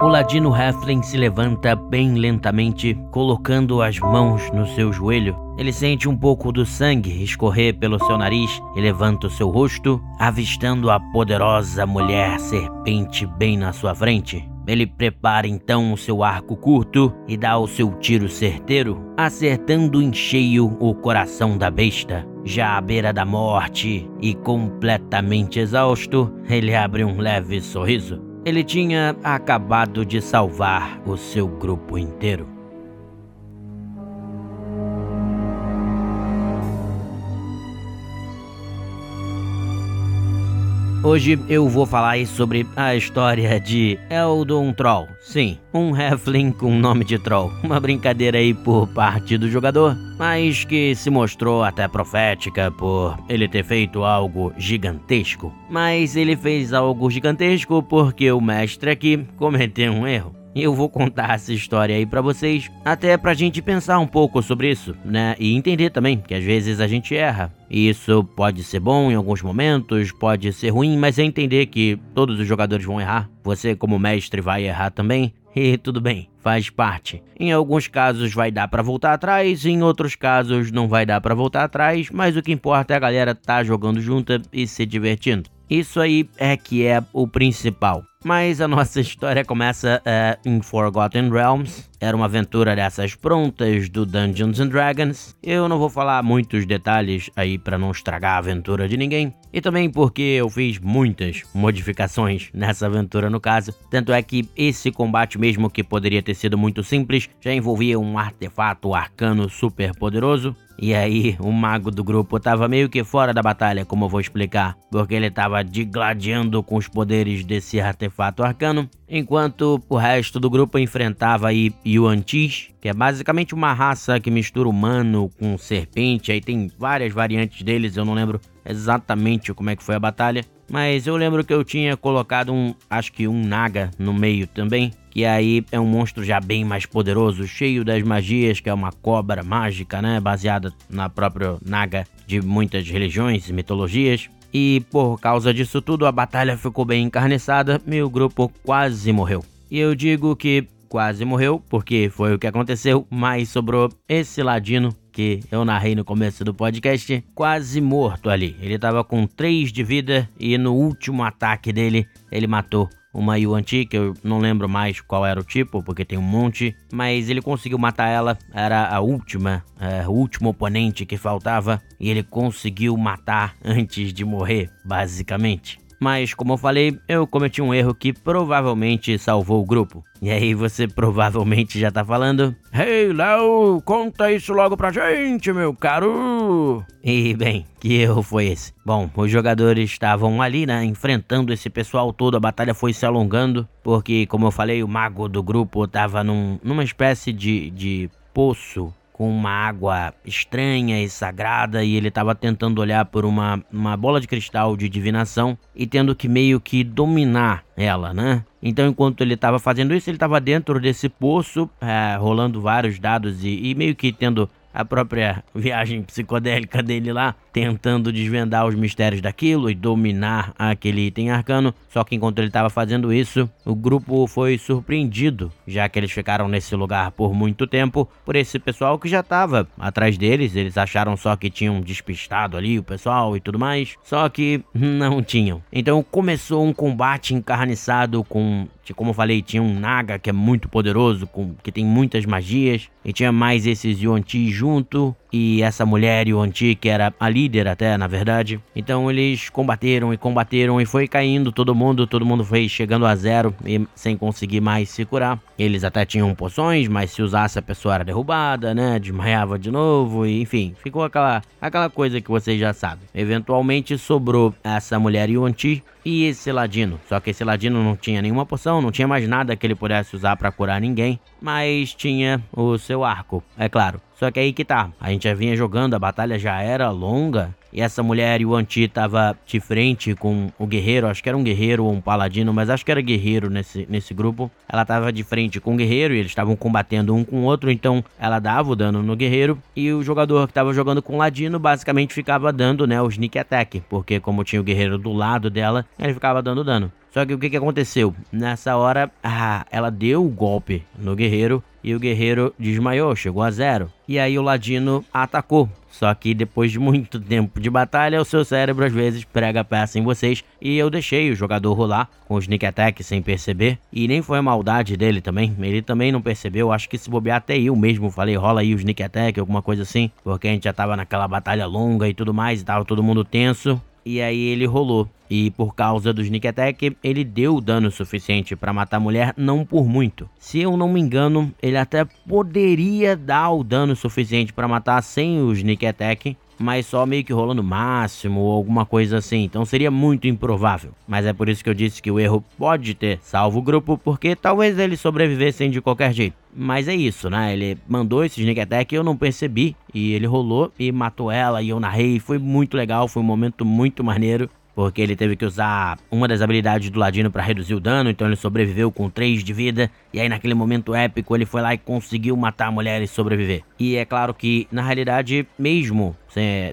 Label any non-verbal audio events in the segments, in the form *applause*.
O ladino Heflin se levanta bem lentamente, colocando as mãos no seu joelho. Ele sente um pouco do sangue escorrer pelo seu nariz e levanta o seu rosto, avistando a poderosa mulher serpente bem na sua frente. Ele prepara então o seu arco curto e dá o seu tiro certeiro, acertando em cheio o coração da besta. Já à beira da morte e completamente exausto, ele abre um leve sorriso. Ele tinha acabado de salvar o seu grupo inteiro. Hoje eu vou falar sobre a história de Eldon Troll. Sim, um Heflin com nome de Troll. Uma brincadeira aí por parte do jogador, mas que se mostrou até profética por ele ter feito algo gigantesco. Mas ele fez algo gigantesco porque o mestre aqui cometeu um erro. Eu vou contar essa história aí para vocês, até pra gente pensar um pouco sobre isso, né? E entender também que às vezes a gente erra. E isso pode ser bom em alguns momentos, pode ser ruim, mas é entender que todos os jogadores vão errar. Você, como mestre, vai errar também. E tudo bem, faz parte. Em alguns casos vai dar para voltar atrás, em outros casos não vai dar para voltar atrás, mas o que importa é a galera tá jogando junta e se divertindo. Isso aí é que é o principal. Mas a nossa *laughs* história começa uh, em Forgotten Realms. Era uma aventura dessas prontas do Dungeons and Dragons. Eu não vou falar muitos detalhes aí para não estragar a aventura de ninguém. E também porque eu fiz muitas modificações nessa aventura no caso. Tanto é que esse combate mesmo que poderia ter sido muito simples, já envolvia um artefato arcano super poderoso. E aí, o mago do grupo tava meio que fora da batalha, como eu vou explicar, porque ele tava digladiando com os poderes desse artefato arcano, enquanto o resto do grupo enfrentava aí Yuan Tis, que é basicamente uma raça que mistura humano com serpente, aí tem várias variantes deles, eu não lembro exatamente como é que foi a batalha, mas eu lembro que eu tinha colocado um, acho que um Naga no meio também, que aí é um monstro já bem mais poderoso, cheio das magias, que é uma cobra mágica, né? Baseada na própria Naga de muitas religiões e mitologias. E por causa disso tudo, a batalha ficou bem encarniçada o grupo quase morreu. E eu digo que quase morreu, porque foi o que aconteceu, mas sobrou esse ladino que eu narrei no começo do podcast, quase morto ali. Ele tava com 3 de vida e no último ataque dele, ele matou uma Yuan-Ti, que eu não lembro mais qual era o tipo, porque tem um monte, mas ele conseguiu matar ela, era a última, é, o último oponente que faltava, e ele conseguiu matar antes de morrer, basicamente. Mas, como eu falei, eu cometi um erro que provavelmente salvou o grupo. E aí você *laughs* provavelmente já tá falando: Hey, Léo, conta isso logo pra gente, meu caro! E bem, que erro foi esse? Bom, os jogadores estavam ali, né, enfrentando esse pessoal todo, a batalha foi se alongando, porque, como eu falei, o mago do grupo tava num, numa espécie de, de poço com uma água estranha e sagrada e ele estava tentando olhar por uma, uma bola de cristal de divinação e tendo que meio que dominar ela, né? Então, enquanto ele estava fazendo isso, ele estava dentro desse poço, é, rolando vários dados e, e meio que tendo a própria viagem psicodélica dele lá, tentando desvendar os mistérios daquilo e dominar aquele item arcano. Só que enquanto ele estava fazendo isso, o grupo foi surpreendido, já que eles ficaram nesse lugar por muito tempo, por esse pessoal que já estava atrás deles. Eles acharam só que tinham despistado ali o pessoal e tudo mais, só que não tinham. Então começou um combate encarniçado com como eu falei, tinha um Naga que é muito poderoso, com, que tem muitas magias, e tinha mais esses Yuan-Ti junto, e essa mulher Yuan-Ti, que era a líder até, na verdade. Então eles combateram e combateram e foi caindo todo mundo, todo mundo foi chegando a zero e sem conseguir mais se curar. Eles até tinham poções, mas se usasse a pessoa era derrubada, né? Desmaiava de novo e enfim, ficou aquela, aquela coisa que vocês já sabem. Eventualmente sobrou essa mulher Yuan-Ti e esse ladino. Só que esse ladino não tinha nenhuma poção, não tinha mais nada que ele pudesse usar para curar ninguém, mas tinha o seu arco, é claro. Só que aí que tá, a gente já vinha jogando, a batalha já era longa, e essa mulher Yuan Ti tava de frente com o guerreiro, acho que era um guerreiro ou um paladino, mas acho que era guerreiro nesse, nesse grupo. Ela tava de frente com o guerreiro e eles estavam combatendo um com o outro, então ela dava o dano no guerreiro. E o jogador que tava jogando com o ladino basicamente ficava dando, né, o sneak attack, porque como tinha o guerreiro do lado dela, ele ficava dando dano. Só que o que, que aconteceu? Nessa hora, ah, ela deu o golpe no guerreiro e o guerreiro desmaiou, chegou a zero. E aí o ladino atacou. Só que depois de muito *laughs* tempo de batalha, o seu cérebro às vezes prega peça em vocês. E eu deixei o jogador rolar com o sneak attack sem perceber. E nem foi a maldade dele também. Ele também não percebeu. Acho que se bobear até eu mesmo falei, rola aí o sneak attack, alguma coisa assim. Porque a gente já tava naquela batalha longa e tudo mais. E tava todo mundo tenso e aí ele rolou. E por causa do Sneak Attack, ele deu dano suficiente para matar a mulher, não por muito. Se eu não me engano, ele até poderia dar o dano suficiente para matar sem o Sneak Attack, mas só meio que rolando máximo ou alguma coisa assim. Então seria muito improvável. Mas é por isso que eu disse que o erro pode ter salvo o grupo, porque talvez eles sobrevivessem de qualquer jeito. Mas é isso, né? Ele mandou esse sneak attack e eu não percebi. E ele rolou e matou ela e eu narrei. Foi muito legal, foi um momento muito maneiro porque ele teve que usar uma das habilidades do Ladino para reduzir o dano, então ele sobreviveu com 3 de vida, e aí naquele momento épico ele foi lá e conseguiu matar a mulher e sobreviver. E é claro que, na realidade, mesmo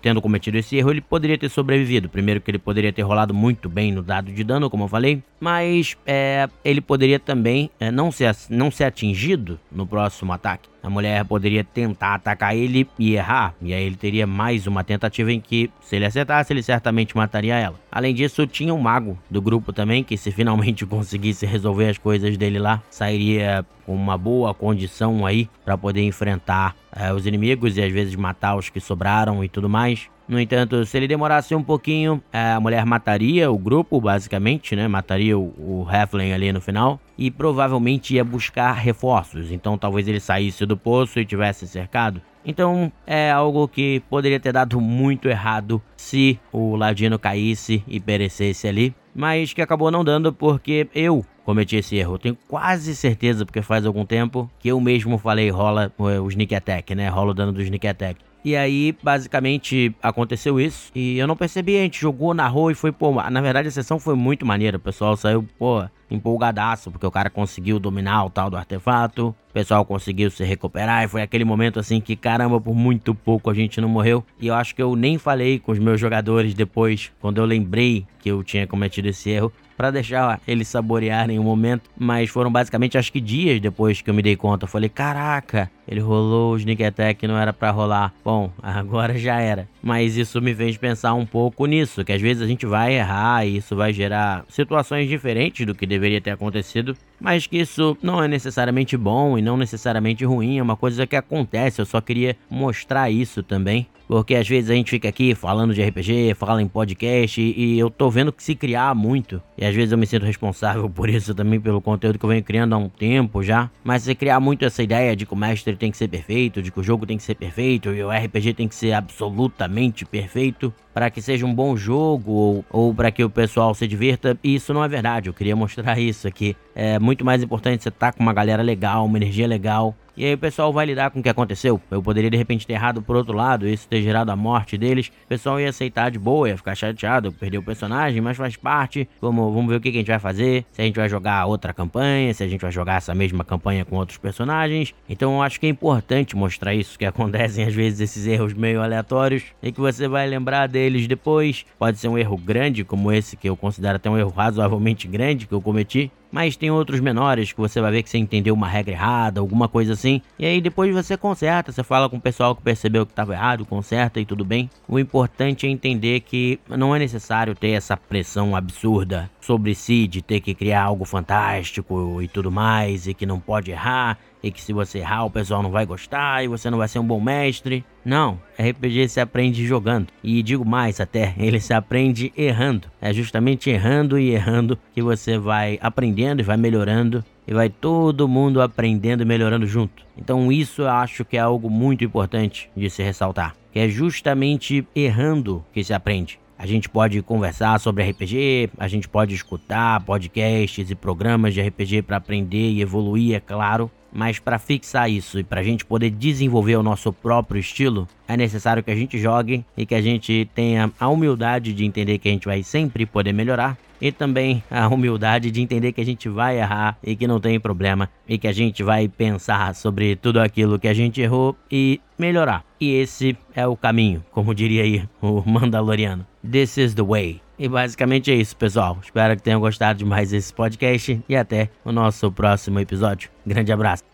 tendo cometido esse erro, ele poderia ter sobrevivido. Primeiro que ele poderia ter rolado muito bem no dado de dano, como eu falei, mas é, ele poderia também é, não, ser, não ser atingido no próximo ataque. A mulher poderia tentar atacar ele e errar, e aí ele teria mais uma tentativa em que, se ele acertasse, ele certamente mataria ela. Além disso, tinha um mago do grupo também, que se finalmente *laughs* conseguisse resolver as coisas dele lá, sairia com uma boa condição aí para poder enfrentar é, os inimigos e às vezes matar os que sobraram e tudo mais. No entanto, se ele demorasse um pouquinho, é, a mulher mataria o grupo, basicamente, né? Mataria o, o Heflin ali no final. E provavelmente ia buscar reforços. Então talvez ele saísse do poço e tivesse cercado. Então é algo que poderia ter dado muito errado se o Ladino caísse e perecesse ali. Mas que acabou não dando porque eu cometi esse erro. Eu tenho quase certeza, porque faz algum tempo, que eu mesmo falei rola o sneak attack, né? Rola o dano do sneak attack. E aí, basicamente, aconteceu isso. E eu não percebi, a gente jogou, narrou e foi, pô, na verdade a sessão foi muito maneira. O pessoal saiu, pô, empolgadaço, porque o cara conseguiu dominar o tal do artefato. O pessoal conseguiu se recuperar e foi aquele momento assim que, caramba, por muito pouco a gente não morreu. E eu acho que eu nem falei com os meus jogadores depois, quando eu lembrei que eu tinha cometido esse erro para deixar eles saborearem o momento, mas foram basicamente acho que dias depois que eu me dei conta. Eu falei, caraca, ele rolou o sneak attack não era para rolar. Bom, *laughs* agora já era. Mas isso me fez pensar um pouco nisso, que às vezes a gente vai errar e isso vai gerar situações diferentes do que deveria ter acontecido, mas que isso não é necessariamente bom e não necessariamente ruim, é uma coisa que acontece. Eu só queria mostrar isso também porque às vezes a gente fica aqui falando de RPG, fala em podcast e eu tô vendo que se criar muito. E às vezes eu me sinto responsável *laughs* por isso também, pelo conteúdo que eu venho criando há um tempo já. Mas se criar muito essa ideia de que o mestre tem que ser perfeito, de que o jogo tem que ser perfeito e o RPG tem que ser absolutamente perfeito para que seja um bom jogo ou, ou para que o pessoal se divirta. E isso não é verdade. Eu queria mostrar isso aqui. É muito mais importante você estar tá com uma galera legal, uma energia legal, e aí o pessoal vai lidar com o que aconteceu. Eu poderia de repente ter errado por outro lado, isso ter gerado a morte deles. O pessoal ia aceitar de boa, ia ficar chateado, perder o personagem, mas faz parte. Vamos, vamos ver o que, que a gente vai fazer. Se a gente vai jogar outra campanha, se a gente vai jogar essa mesma campanha com outros personagens. Então eu acho que é importante mostrar isso, que *laughs* acontecem às vezes esses erros meio aleatórios e que você vai lembrar deles depois. Pode ser um erro grande, como esse, que eu considero até um erro razoavelmente grande que eu cometi mas tem outros menores que você vai ver que você entendeu uma regra errada, alguma coisa assim, e aí depois você conserta, você fala com o pessoal que percebeu que estava errado, conserta e tudo bem. O importante é entender que não é necessário ter essa pressão absurda sobre si de ter que criar algo fantástico e tudo mais, e que não pode errar, e que se você errar o pessoal não vai gostar e você não vai ser um bom mestre. Não, RPG se aprende jogando. E digo mais até, *laughs* ele se aprende errando. É justamente errando e errando que você vai aprendendo e vai melhorando. E vai todo mundo aprendendo e melhorando junto. Então isso eu acho que é algo muito importante de se ressaltar. Que é justamente errando que se aprende. A gente pode conversar sobre RPG, a gente pode escutar podcasts e programas de RPG para aprender e evoluir, é claro. Mas para fixar isso e para a gente poder desenvolver o nosso próprio estilo, é necessário que a gente jogue e que a gente tenha a humildade de entender que a gente vai sempre poder melhorar e também a humildade de entender que a gente vai errar e que não tem problema e que a gente vai pensar sobre tudo aquilo que a gente errou e melhorar. E esse é o caminho, como diria aí o Mandaloriano. This is the way. E basicamente é isso, pessoal. Espero que tenham gostado de mais esse podcast e até o nosso próximo episódio. Grande abraço.